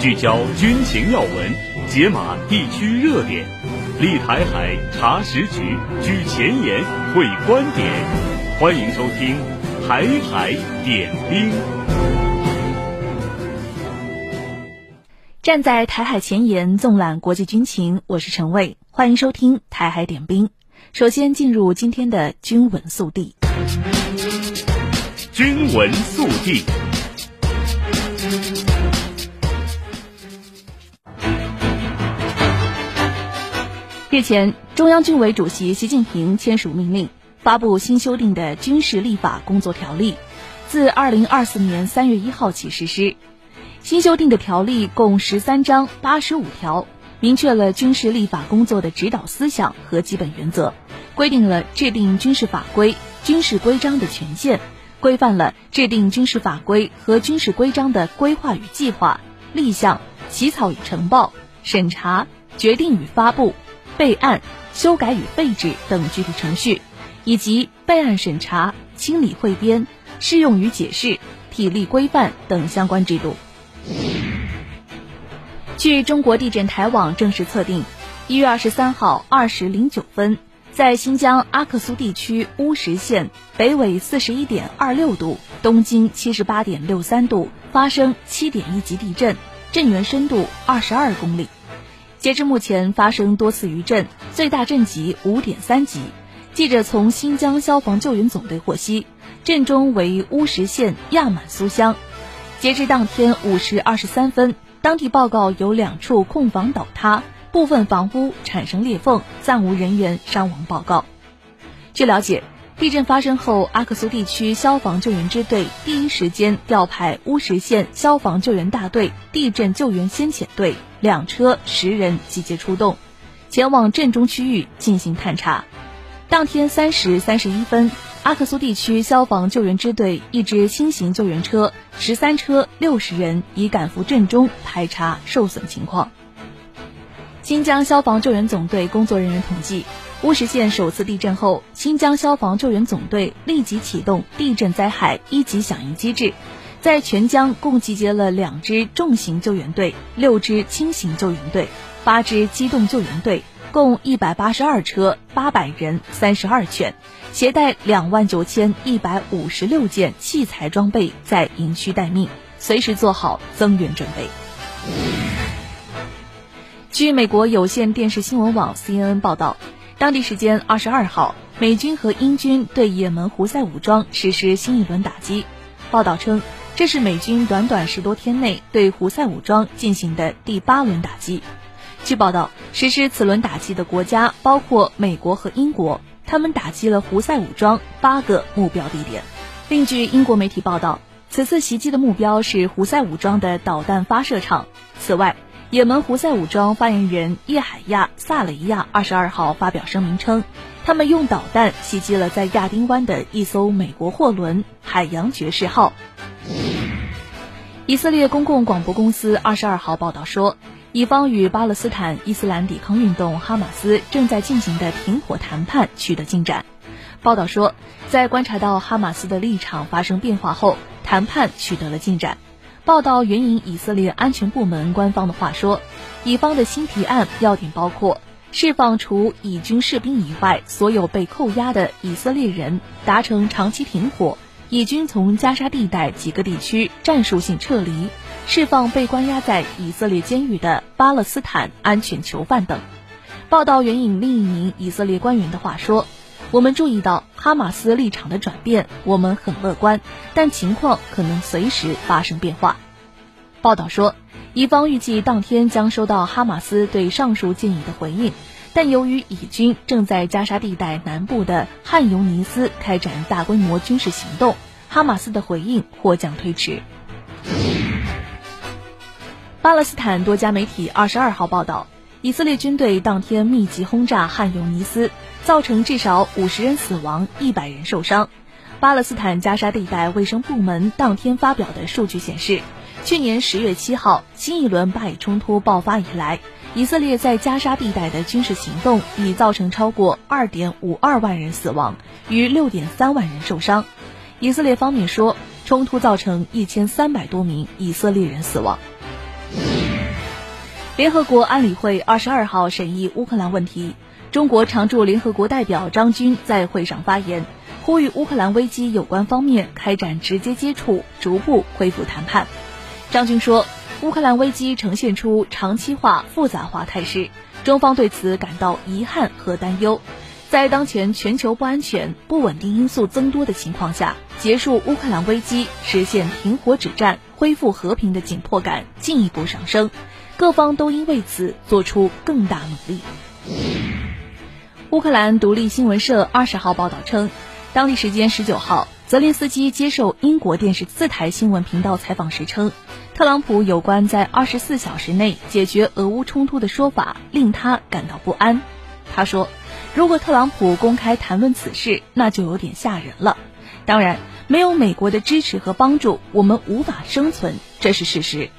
聚焦军情要闻，解码地区热点，立台海查实局，居前沿会观点。欢迎收听《台海点兵》。站在台海前沿，纵览国际军情，我是陈蔚。欢迎收听《台海点兵》。首先进入今天的军闻速递。军闻速递。日前，中央军委主席习近平签署命令，发布新修订的军事立法工作条例，自二零二四年三月一号起实施。新修订的条例共十三章八十五条，明确了军事立法工作的指导思想和基本原则，规定了制定军事法规、军事规章的权限，规范了制定军事法规和军事规章的规划与计划、立项、起草与呈报、审查、决定与发布。备案、修改与废止等具体程序，以及备案审查、清理汇编、适用与解释、体例规范等相关制度。据中国地震台网正式测定，一月二十三号二时零九分，在新疆阿克苏地区乌什县北纬四十一点二六度、东经七十八点六三度发生七点一级地震，震源深度二十二公里。截至目前，发生多次余震，最大震级五点三级。记者从新疆消防救援总队获悉，震中为乌什县亚满苏乡。截至当天五时二十三分，当地报告有两处空房倒塌，部分房屋产生裂缝，暂无人员伤亡报告。据了解，地震发生后，阿克苏地区消防救援支队第一时间调派乌什县消防救援大队地震救援先遣队。两车十人集结出动，前往震中区域进行探查。当天三时三十一分，阿克苏地区消防救援支队一支新型救援车、十三车六十人已赶赴震中排查受损情况。新疆消防救援总队工作人员统计，乌什县首次地震后，新疆消防救援总队立即启动地震灾害一级响应机制。在全疆共集结了两支重型救援队、六支轻型救援队、八支机动救援队，共一百八十二车、八百人、三十二犬，携带两万九千一百五十六件器材装备在营区待命，随时做好增援准备。据美国有线电视新闻网 CNN 报道，当地时间二十二号，美军和英军对也门胡塞武装实施新一轮打击。报道称。这是美军短短十多天内对胡塞武装进行的第八轮打击。据报道，实施此轮打击的国家包括美国和英国，他们打击了胡塞武装八个目标地点。另据英国媒体报道，此次袭击的目标是胡塞武装的导弹发射场。此外，也门胡塞武装发言人叶海亚·萨雷亚二十二号发表声明称，他们用导弹袭击了在亚丁湾的一艘美国货轮“海洋爵士号”。以色列公共广播公司二十二号报道说，以方与巴勒斯坦伊斯兰抵抗运动哈马斯正在进行的停火谈判取得进展。报道说，在观察到哈马斯的立场发生变化后，谈判取得了进展。报道援引以色列安全部门官方的话说，以方的新提案要点包括释放除以军士兵以外所有被扣押的以色列人，达成长期停火。以军从加沙地带几个地区战术性撤离，释放被关押在以色列监狱的巴勒斯坦安全囚犯等。报道援引另一名以色列官员的话说：“我们注意到哈马斯立场的转变，我们很乐观，但情况可能随时发生变化。”报道说，以方预计当天将收到哈马斯对上述建议的回应。但由于以军正在加沙地带南部的汉尤尼斯开展大规模军事行动，哈马斯的回应或将推迟。巴勒斯坦多家媒体二十二号报道，以色列军队当天密集轰炸汉尤尼斯，造成至少五十人死亡、一百人受伤。巴勒斯坦加沙地带卫生部门当天发表的数据显示，去年十月七号新一轮巴以冲突爆发以来，以色列在加沙地带的军事行动已造成超过二点五二万人死亡，逾六点三万人受伤。以色列方面说，冲突造成一千三百多名以色列人死亡。联合国安理会二十二号审议乌克兰问题，中国常驻联合国代表张军在会上发言，呼吁乌克兰危机有关方面开展直接接触，逐步恢复谈判。张军说，乌克兰危机呈现出长期化、复杂化态势，中方对此感到遗憾和担忧。在当前全球不安全、不稳定因素增多的情况下，结束乌克兰危机、实现停火止战、恢复和平的紧迫感进一步上升。各方都应为此做出更大努力。乌克兰独立新闻社二十号报道称，当地时间十九号，泽连斯基接受英国电视四台新闻频道采访时称，特朗普有关在二十四小时内解决俄乌冲突的说法令他感到不安。他说，如果特朗普公开谈论此事，那就有点吓人了。当然，没有美国的支持和帮助，我们无法生存，这是事实。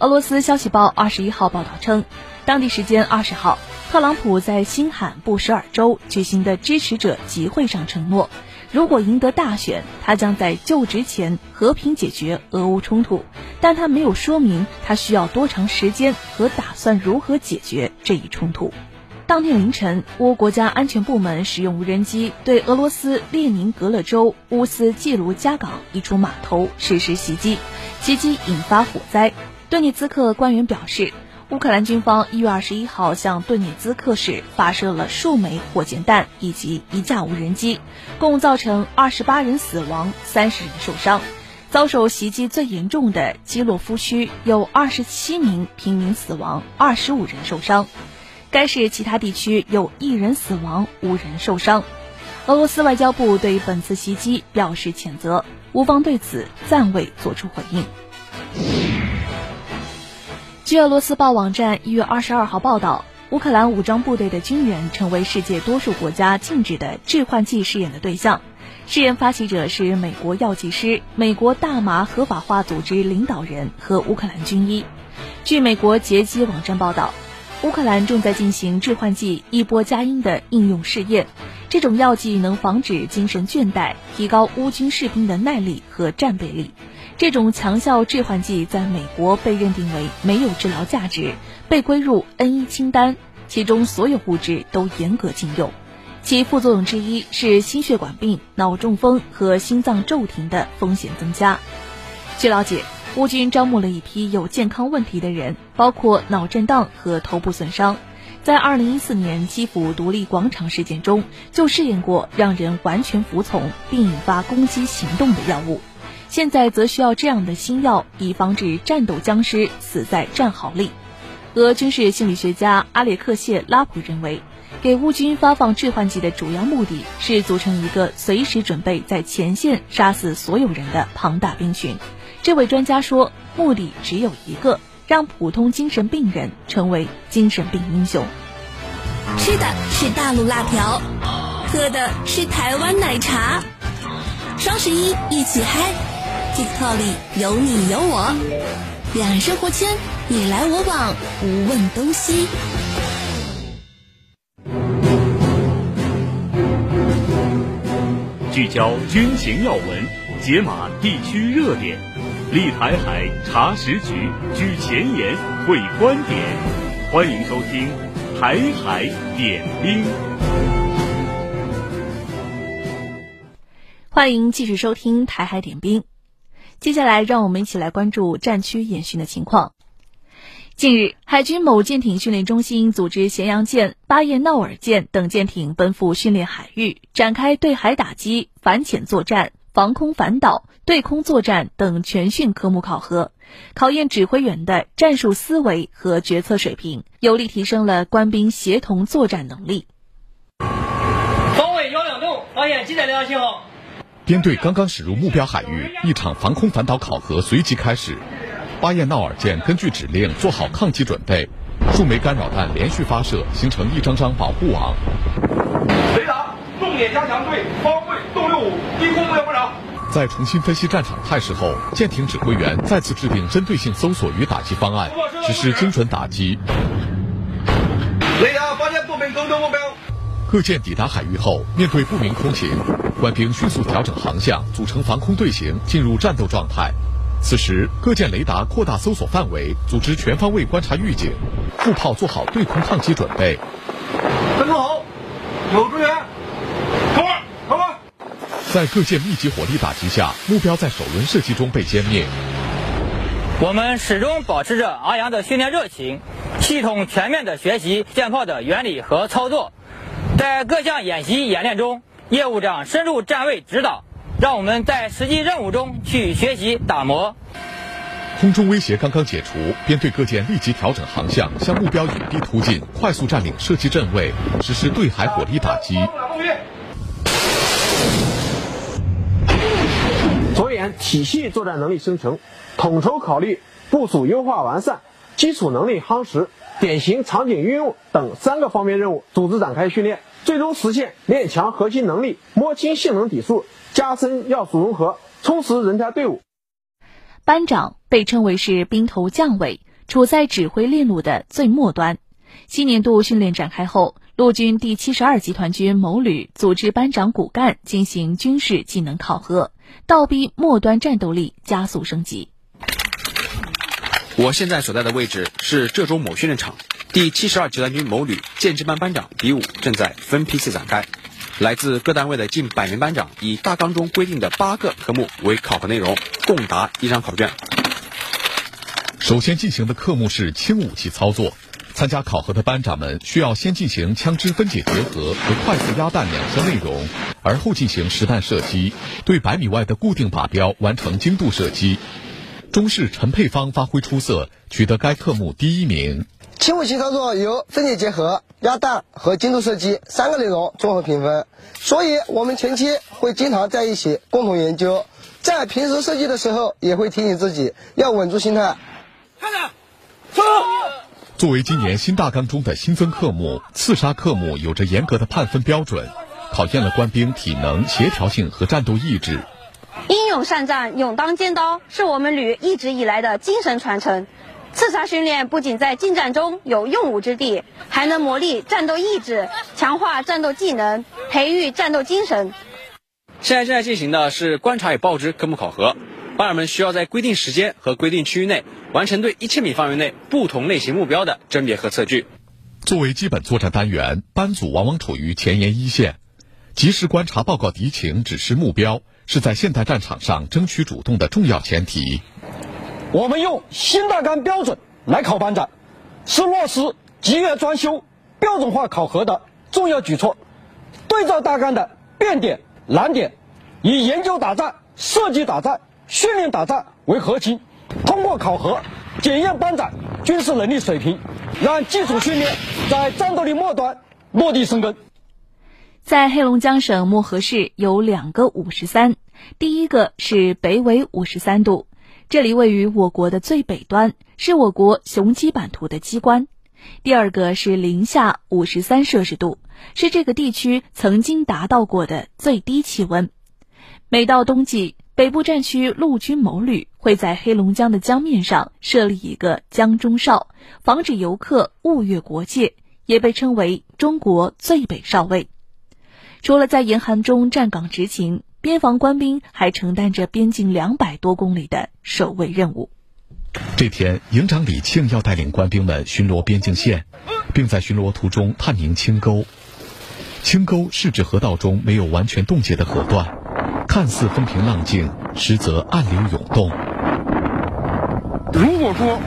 俄罗斯消息报二十一号报道称，当地时间二十号，特朗普在新罕布什尔州举行的支持者集会上承诺，如果赢得大选，他将在就职前和平解决俄乌冲突，但他没有说明他需要多长时间和打算如何解决这一冲突。当天凌晨，乌国家安全部门使用无人机对俄罗斯列宁格勒州乌斯季卢加港一处码头实施袭击，袭击引发火灾。顿涅茨克官员表示，乌克兰军方一月二十一号向顿涅茨克市发射了数枚火箭弹以及一架无人机，共造成二十八人死亡、三十人受伤。遭受袭击最严重的基洛夫区有二十七名平民死亡、二十五人受伤。该市其他地区有一人死亡、五人受伤。俄罗斯外交部对本次袭击表示谴责，乌方对此暂未作出回应。据俄罗斯报网站一月二十二号报道，乌克兰武装部队的军人成为世界多数国家禁止的致幻剂试验的对象。试验发起者是美国药剂师、美国大麻合法化组织领导人和乌克兰军医。据美国捷基网站报道，乌克兰正在进行致幻剂一波加因的应用试验。这种药剂能防止精神倦怠，提高乌军士兵的耐力和战备力。这种强效致幻剂在美国被认定为没有治疗价值，被归入 N1 清单，其中所有物质都严格禁用。其副作用之一是心血管病、脑中风和心脏骤停的风险增加。据了解，乌军招募了一批有健康问题的人，包括脑震荡和头部损伤。在2014年基辅独立广场事件中，就试验过让人完全服从并引发攻击行动的药物。现在则需要这样的新药，以防止战斗僵尸死在战壕里。俄军事心理学家阿列克谢拉普认为，给乌军发放致幻剂的主要目的是组成一个随时准备在前线杀死所有人的庞大兵群。这位专家说，目的只有一个，让普通精神病人成为精神病英雄。吃的是大陆辣条，喝的是台湾奶茶，双十一一起嗨！TikTok 里有你有我，两生活圈你来我往，无问东西。聚焦军情要闻，解码地区热点，立台海查实局，举前沿会观点。欢迎收听《台海点兵》。欢迎继续收听《台海点兵》。接下来，让我们一起来关注战区演训的情况。近日，海军某舰艇训练中心组织咸阳舰、巴彦淖尔舰等舰艇奔赴训练海域，展开对海打击、反潜作战、防空反导、对空作战等全训科目考核，考验指挥员的战术思维和决策水平，有力提升了官兵协同作战能力。方位幺两洞，发现机载雷达信号。编队刚刚驶入目标海域，一场防空反导考核随即开始。巴彦淖尔舰根据指令做好抗击准备，数枚干扰弹连续发射，形成一张张保护网。雷达重点加强对方位洞六五低空目标观察。在重新分析战场态势后，舰艇指挥员再次制定针对性搜索与打击方案，实施精准打击。雷达发现不明空中目标。各舰抵达海域后，面对不明空情，官兵迅速调整航向，组成防空队形，进入战斗状态。此时，各舰雷达扩大搜索范围，组织全方位观察预警，副炮做好对空抗击准备。跟踪好，有支援，靠岸，靠岸。在各舰密集火力打击下，目标在首轮射击中被歼灭。我们始终保持着昂扬的训练热情，系统全面的学习舰炮的原理和操作。在各项演习演练中，业务长深入站位指导，让我们在实际任务中去学习打磨。空中威胁刚刚解除，编队各舰立即调整航向，向目标隐蔽突进，快速占领射击阵位，实施对海火力打击。着眼体系作战能力生成，统筹考虑部署优化完善，基础能力夯实，典型场景运用等三个方面任务，组织展开训练。最终实现练强核心能力，摸清性能底数，加深要素融合，充实人才队伍。班长被称为是兵头将尾，处在指挥链路的最末端。新年度训练展开后，陆军第七十二集团军某旅组织班长骨干进行军事技能考核，倒逼末端战斗力加速升级。我现在所在的位置是浙州某训练场。第七十二集团军某旅建制班班长比武正在分批次展开，来自各单位的近百名班长以大纲中规定的八个科目为考核内容，共答一张考卷。首先进行的科目是轻武器操作，参加考核的班长们需要先进行枪支分解结合和快速压弹两项内容，而后进行实弹射击，对百米外的固定靶标完成精度射击。中式陈佩芳发挥出色，取得该科目第一名。轻武器操作由分解结合、压弹和精度射击三个内容综合评分，所以我们前期会经常在一起共同研究，在平时射击的时候也会提醒自己要稳住心态。看着，冲。作为今年新大纲中的新增科目，刺杀科目有着严格的判分标准，考验了官兵体能、协调性和战斗意志。善战、勇当尖刀，是我们旅一直以来的精神传承。刺杀训练不仅在近战中有用武之地，还能磨砺战斗意志，强化战斗技能，培育战斗精神。现在正在进行的是观察与报知科目考核，班员们需要在规定时间和规定区域内完成对一千米范围内不同类型目标的甄别和测距。作为基本作战单元，班组往往处于前沿一线，及时观察报告敌情，指示目标，是在现代战场上争取主动的重要前提。我们用新大纲标准来考班长，是落实集约专修标准化考核的重要举措。对照大纲的变点、难点，以研究打仗、设计打仗、训练打仗为核心，通过考核检验班长军事能力水平，让基础训练在战斗力末端落地生根。在黑龙江省漠河市有两个五十三，第一个是北纬五十三度。这里位于我国的最北端，是我国雄鸡版图的机关。第二个是零下五十三摄氏度，是这个地区曾经达到过的最低气温。每到冬季，北部战区陆军某旅会在黑龙江的江面上设立一个江中哨，防止游客误越国界，也被称为中国最北哨位。除了在严寒中站岗执勤。边防官兵还承担着边境两百多公里的守卫任务。这天，营长李庆要带领官兵们巡逻边境线，并在巡逻途中探明清沟。清沟是指河道中没有完全冻结的河段，看似风平浪静，实则暗流涌动。如果说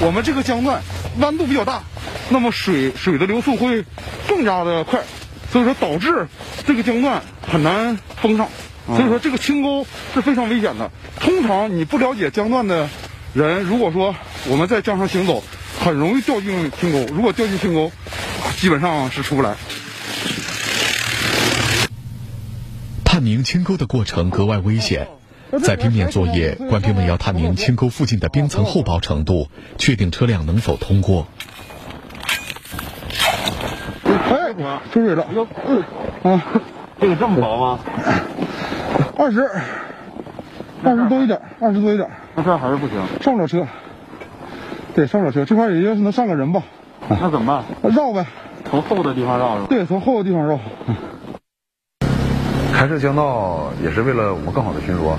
我们这个江段弯度比较大，那么水水的流速会更加的快，所以说导致这个江段很难封上。所以说这个清沟是非常危险的。通常你不了解江段的人，如果说我们在江上行走，很容易掉进清沟。如果掉进清沟，基本上是出不来。探明清沟的过程格外危险，在冰面作业，官兵们要探明清沟附近的冰层厚薄程度，确定车辆能否通过。哎，出水了！嗯，啊，这个这么薄吗？二十，二十多一点，二十多一点。那这还是不行，上不了车。对，上不了车，这块也就是能上个人吧。那怎么办？绕呗，从厚的地方绕是吧？对，从厚的地方绕。开设江道也是为了我们更好的巡逻。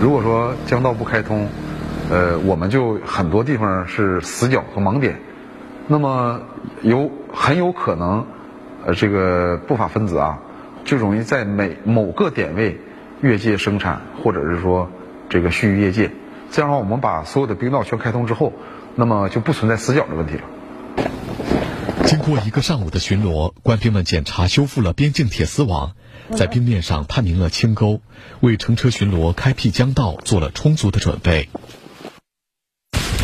如果说江道不开通，呃，我们就很多地方是死角和盲点，那么有很有可能，呃，这个不法分子啊，就容易在每某个点位越界生产，或者是说这个蓄意越界。这样的话，我们把所有的冰道全开通之后，那么就不存在死角的问题了。经过一个上午的巡逻，官兵们检查修复了边境铁丝网，在冰面上探明了清沟，为乘车巡逻开辟江道做了充足的准备。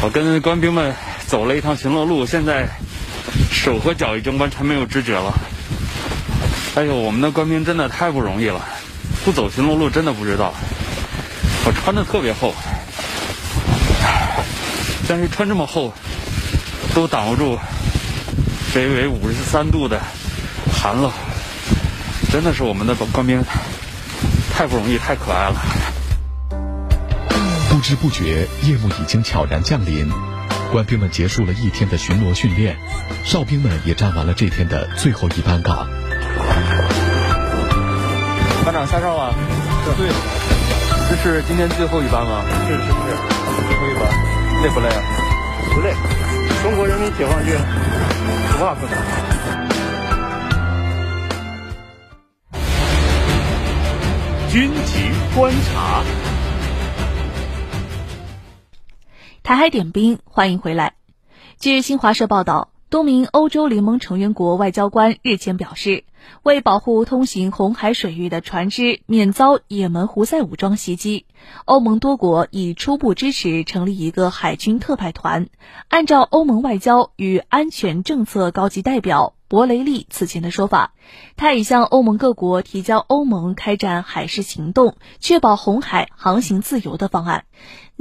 我跟官兵们走了一趟巡逻路，现在手和脚已经完全没有知觉了。哎呦，我们的官兵真的太不容易了，不走巡逻路真的不知道。我穿的特别厚，但是穿这么厚都挡不住北纬五十三度的寒冷，真的是我们的官兵太不容易，太可爱了。不知不觉，夜幕已经悄然降临，官兵们结束了一天的巡逻训练，哨兵们也站完了这天的最后一班岗。班长下哨了，对，这是今天最后一班吗？是是是，最后一班，累不累啊？不累，中国人民解放军不怕困难。军情观察。台海点兵，欢迎回来。据新华社报道，多名欧洲联盟成员国外交官日前表示，为保护通行红海水域的船只免遭也门胡塞武装袭击，欧盟多国已初步支持成立一个海军特派团。按照欧盟外交与安全政策高级代表博雷利此前的说法，他已向欧盟各国提交欧盟开展海事行动、确保红海航行自由的方案。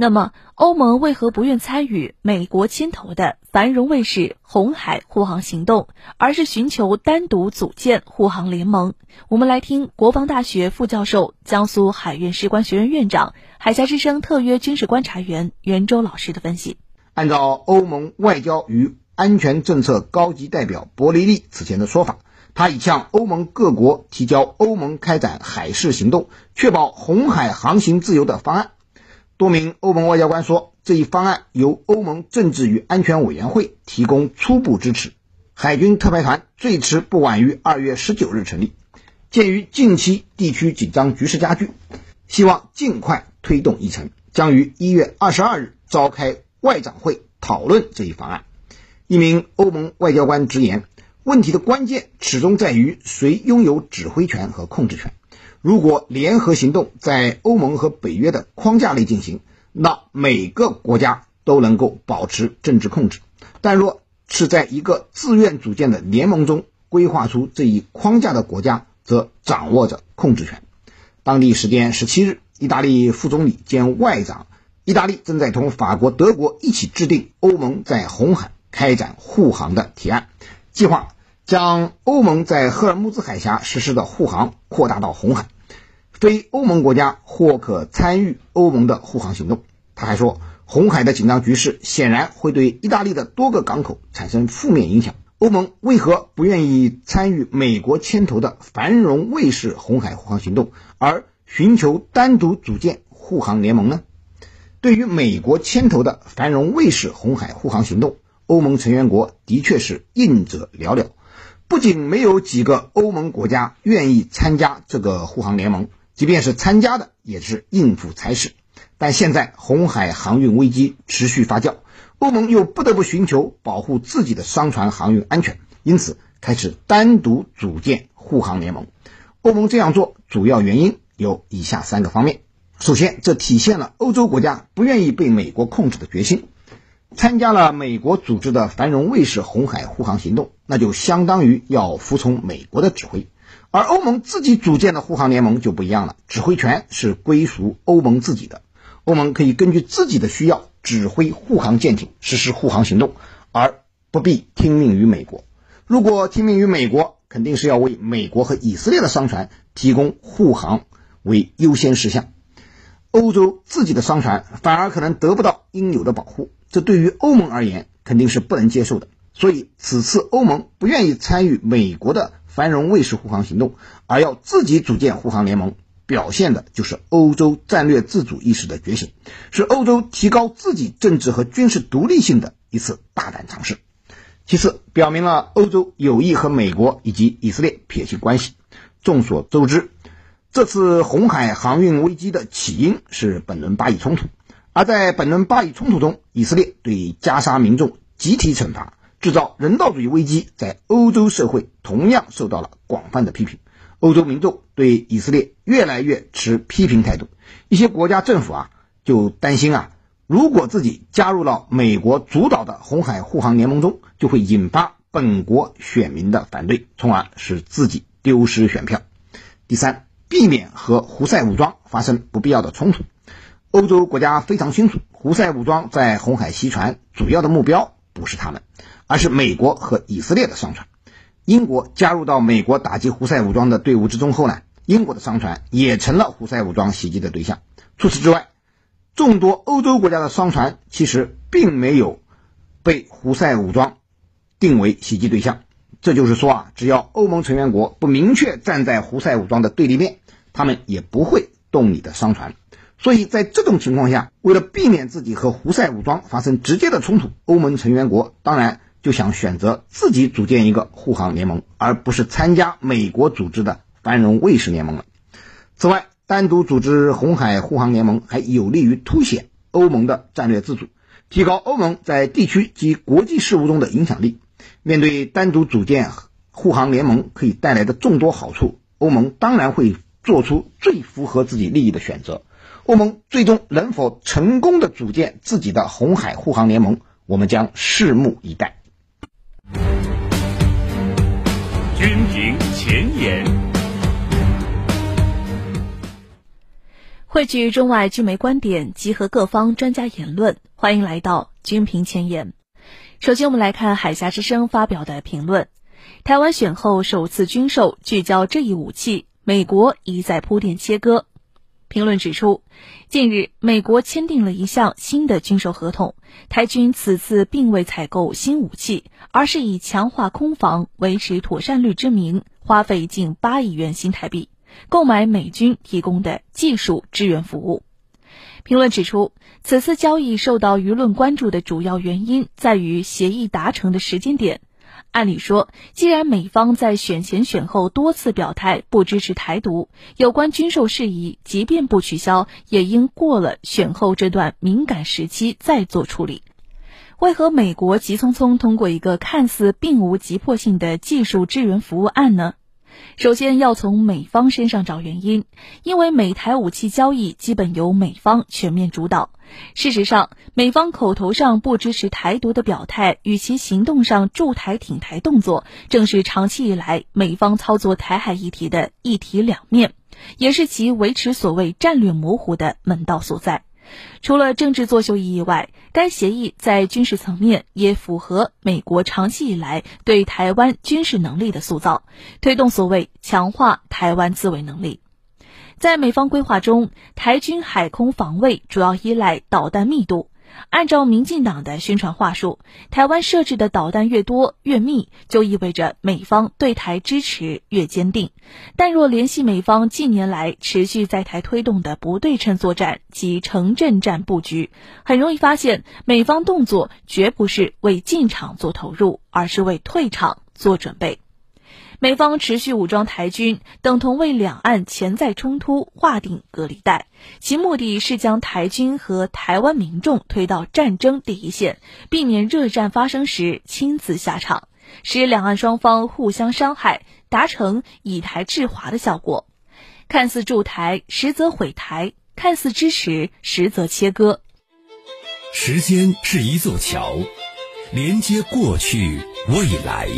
那么，欧盟为何不愿参与美国牵头的繁荣卫士红海护航行动，而是寻求单独组建护航联盟？我们来听国防大学副教授、江苏海院士官学院院长、海峡之声特约军事观察员袁周老师的分析。按照欧盟外交与安全政策高级代表博雷利此前的说法，他已向欧盟各国提交欧盟开展海事行动、确保红海航行自由的方案。多名欧盟外交官说，这一方案由欧盟政治与安全委员会提供初步支持。海军特派团最迟不晚于二月十九日成立。鉴于近期地区紧张局势加剧，希望尽快推动议程，将于一月二十二日召开外长会讨论这一方案。一名欧盟外交官直言，问题的关键始终在于谁拥有指挥权和控制权。如果联合行动在欧盟和北约的框架内进行，那每个国家都能够保持政治控制；但若是在一个自愿组建的联盟中规划出这一框架的国家，则掌握着控制权。当地时间十七日，意大利副总理兼外长，意大利正在同法国、德国一起制定欧盟在红海开展护航的提案计划。将欧盟在赫尔木兹海峡实施的护航扩大到红海，非欧盟国家或可参与欧盟的护航行动。他还说，红海的紧张局势显然会对意大利的多个港口产生负面影响。欧盟为何不愿意参与美国牵头的繁荣卫士红海护航行动，而寻求单独组建护航联盟呢？对于美国牵头的繁荣卫士红海护航行动，欧盟成员国的确是应者寥寥。不仅没有几个欧盟国家愿意参加这个护航联盟，即便是参加的，也是应付差事。但现在红海航运危机持续发酵，欧盟又不得不寻求保护自己的商船航运安全，因此开始单独组建护航联盟。欧盟这样做主要原因有以下三个方面：首先，这体现了欧洲国家不愿意被美国控制的决心。参加了美国组织的繁荣卫士红海护航行动，那就相当于要服从美国的指挥。而欧盟自己组建的护航联盟就不一样了，指挥权是归属欧盟自己的，欧盟可以根据自己的需要指挥护航舰艇实施护航行动，而不必听命于美国。如果听命于美国，肯定是要为美国和以色列的商船提供护航为优先事项，欧洲自己的商船反而可能得不到应有的保护。这对于欧盟而言肯定是不能接受的，所以此次欧盟不愿意参与美国的繁荣卫士护航行动，而要自己组建护航联盟，表现的就是欧洲战略自主意识的觉醒，是欧洲提高自己政治和军事独立性的一次大胆尝试。其次，表明了欧洲有意和美国以及以色列撇清关系。众所周知，这次红海航运危机的起因是本轮巴以冲突，而在本轮巴以冲突中，以色列对加沙民众集体惩罚。制造人道主义危机，在欧洲社会同样受到了广泛的批评。欧洲民众对以色列越来越持批评态度，一些国家政府啊就担心啊，如果自己加入了美国主导的红海护航联盟中，就会引发本国选民的反对，从而使自己丢失选票。第三，避免和胡塞武装发生不必要的冲突。欧洲国家非常清楚，胡塞武装在红海袭船主要的目标不是他们。而是美国和以色列的商船。英国加入到美国打击胡塞武装的队伍之中后呢，英国的商船也成了胡塞武装袭击的对象。除此之外，众多欧洲国家的商船其实并没有被胡塞武装定为袭击对象。这就是说啊，只要欧盟成员国不明确站在胡塞武装的对立面，他们也不会动你的商船。所以在这种情况下，为了避免自己和胡塞武装发生直接的冲突，欧盟成员国当然。就想选择自己组建一个护航联盟，而不是参加美国组织的繁荣卫士联盟了。此外，单独组织红海护航联盟还有利于凸显欧盟的战略自主，提高欧盟在地区及国际事务中的影响力。面对单独组建护航联盟可以带来的众多好处，欧盟当然会做出最符合自己利益的选择。欧盟最终能否成功的组建自己的红海护航联盟，我们将拭目以待。前沿，汇聚中外军媒观点，集合各方专家言论。欢迎来到军评前沿。首先，我们来看海峡之声发表的评论：台湾选后首次军售聚焦这一武器，美国一再铺垫切割。评论指出，近日美国签订了一项新的军售合同，台军此次并未采购新武器，而是以强化空防、维持妥善率之名，花费近八亿元新台币，购买美军提供的技术支援服务。评论指出，此次交易受到舆论关注的主要原因在于协议达成的时间点。按理说，既然美方在选前选后多次表态不支持台独，有关军售事宜即便不取消，也应过了选后这段敏感时期再做处理。为何美国急匆匆通过一个看似并无急迫性的技术支援服务案呢？首先要从美方身上找原因，因为美台武器交易基本由美方全面主导。事实上，美方口头上不支持台独的表态，与其行动上驻台挺台动作，正是长期以来美方操作台海议题的一体两面，也是其维持所谓战略模糊的门道所在。除了政治作秀意义外，该协议在军事层面也符合美国长期以来对台湾军事能力的塑造，推动所谓强化台湾自卫能力。在美方规划中，台军海空防卫主要依赖导弹密度。按照民进党的宣传话术，台湾设置的导弹越多越密，就意味着美方对台支持越坚定。但若联系美方近年来持续在台推动的不对称作战及城镇战布局，很容易发现美方动作绝不是为进场做投入，而是为退场做准备。美方持续武装台军，等同为两岸潜在冲突划定隔离带，其目的是将台军和台湾民众推到战争第一线，避免热战发生时亲自下场，使两岸双方互相伤害，达成以台制华的效果。看似助台，实则毁台；看似支持，实则切割。时间是一座桥，连接过去未来。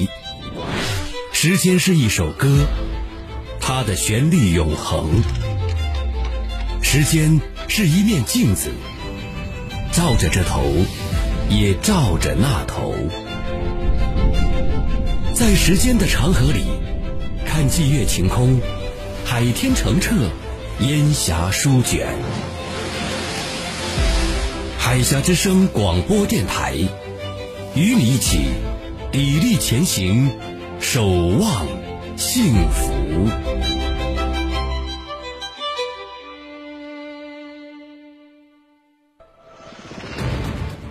时间是一首歌，它的旋律永恒。时间是一面镜子，照着这头，也照着那头。在时间的长河里，看霁月晴空，海天澄澈，烟霞舒卷。海峡之声广播电台，与你一起砥砺前行。守望幸福，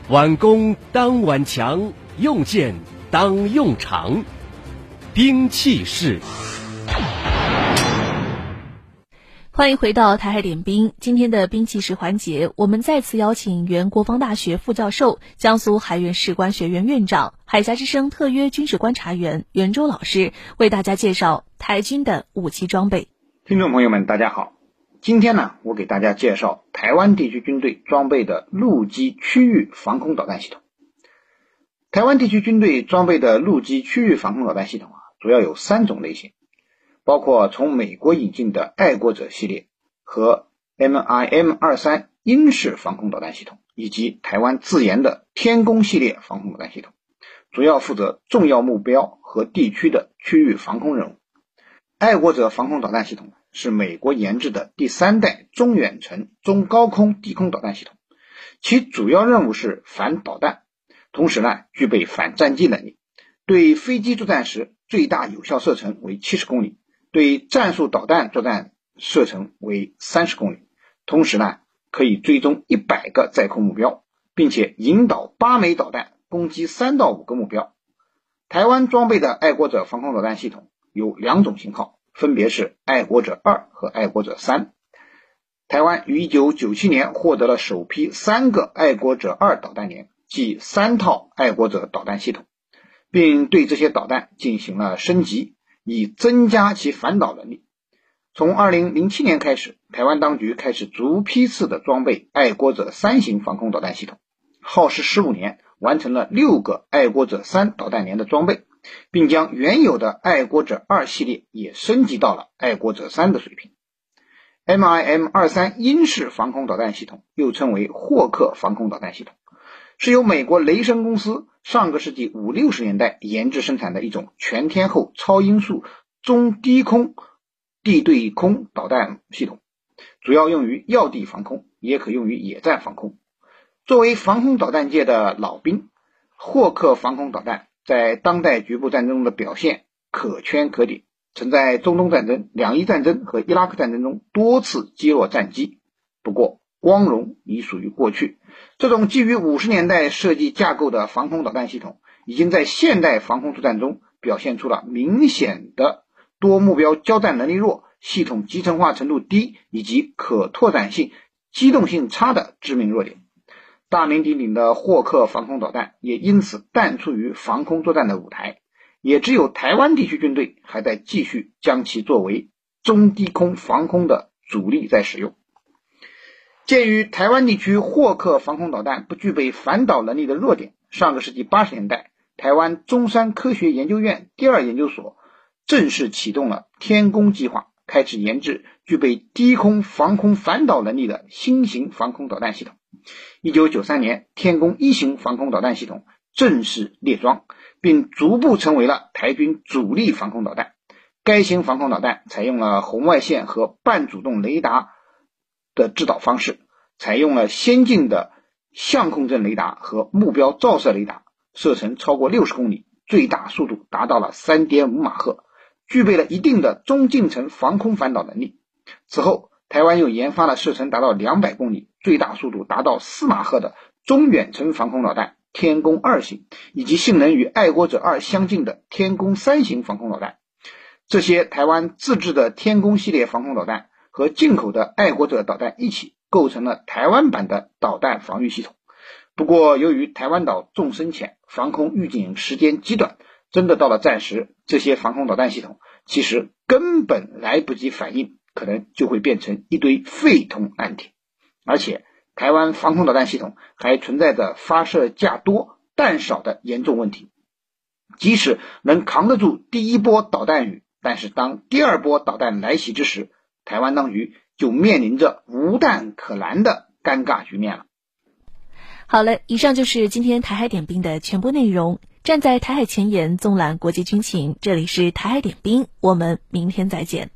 挽弓当挽强，用剑当用长，兵器是。欢迎回到台海点兵。今天的兵器式环节，我们再次邀请原国防大学副教授、江苏海院士官学院院长、海峡之声特约军事观察员袁周老师为大家介绍台军的武器装备。听众朋友们，大家好。今天呢，我给大家介绍台湾地区军队装备的陆基区域防空导弹系统。台湾地区军队装备的陆基区域防空导弹系统啊，主要有三种类型。包括从美国引进的爱国者系列和 MIM 二三鹰式防空导弹系统，以及台湾自研的天弓系列防空导弹系统，主要负责重要目标和地区的区域防空任务。爱国者防空导弹系统是美国研制的第三代中远程中高空低空导弹系统，其主要任务是反导弹，同时呢具备反战机能力，对飞机作战时最大有效射程为七十公里。对战术导弹作战射程为三十公里，同时呢可以追踪一百个在空目标，并且引导八枚导弹攻击三到五个目标。台湾装备的爱国者防空导弹系统有两种型号，分别是爱国者二和爱国者三。台湾于一九九七年获得了首批三个爱国者二导弹连，即三套爱国者导弹系统，并对这些导弹进行了升级。以增加其反导能力。从二零零七年开始，台湾当局开始逐批次的装备爱国者三型防空导弹系统，耗时十五年，完成了六个爱国者三导弹连的装备，并将原有的爱国者二系列也升级到了爱国者三的水平。MIM 二三鹰式防空导弹系统又称为霍克防空导弹系统。是由美国雷神公司上个世纪五六十年代研制生产的一种全天候超音速中低空地对空导弹系统，主要用于要地防空，也可用于野战防空。作为防空导弹界的老兵，霍克防空导弹在当代局部战争中的表现可圈可点，曾在中东战争、两伊战争和伊拉克战争中多次击落战机。不过，光荣已属于过去。这种基于五十年代设计架构的防空导弹系统，已经在现代防空作战中表现出了明显的多目标交战能力弱、系统集成化程度低以及可拓展性、机动性差的致命弱点。大名鼎鼎的霍克防空导弹也因此淡出于防空作战的舞台，也只有台湾地区军队还在继续将其作为中低空防空的主力在使用。鉴于台湾地区霍克防空导弹不具备反导能力的弱点，上个世纪八十年代，台湾中山科学研究院第二研究所正式启动了天弓计划，开始研制具备低空防空反导能力的新型防空导弹系统。一九九三年，天弓一型防空导弹系统正式列装，并逐步成为了台军主力防空导弹。该型防空导弹采用了红外线和半主动雷达。的制导方式，采用了先进的相控阵雷达和目标照射雷达，射程超过六十公里，最大速度达到了三点五马赫，具备了一定的中近程防空反导能力。此后，台湾又研发了射程达到两百公里，最大速度达到四马赫的中远程防空导弹天弓二型，以及性能与爱国者二相近的天弓三型防空导弹。这些台湾自制的天弓系列防空导弹。和进口的爱国者导弹一起构成了台湾版的导弹防御系统。不过，由于台湾岛纵深浅，防空预警时间极短，真的到了战时，这些防空导弹系统其实根本来不及反应，可能就会变成一堆废铜烂铁。而且，台湾防空导弹系统还存在着发射架多、弹少的严重问题。即使能扛得住第一波导弹雨，但是当第二波导弹来袭之时，台湾当局就面临着无弹可拦的尴尬局面了。好了，以上就是今天台海点兵的全部内容。站在台海前沿，纵览国际军情，这里是台海点兵，我们明天再见。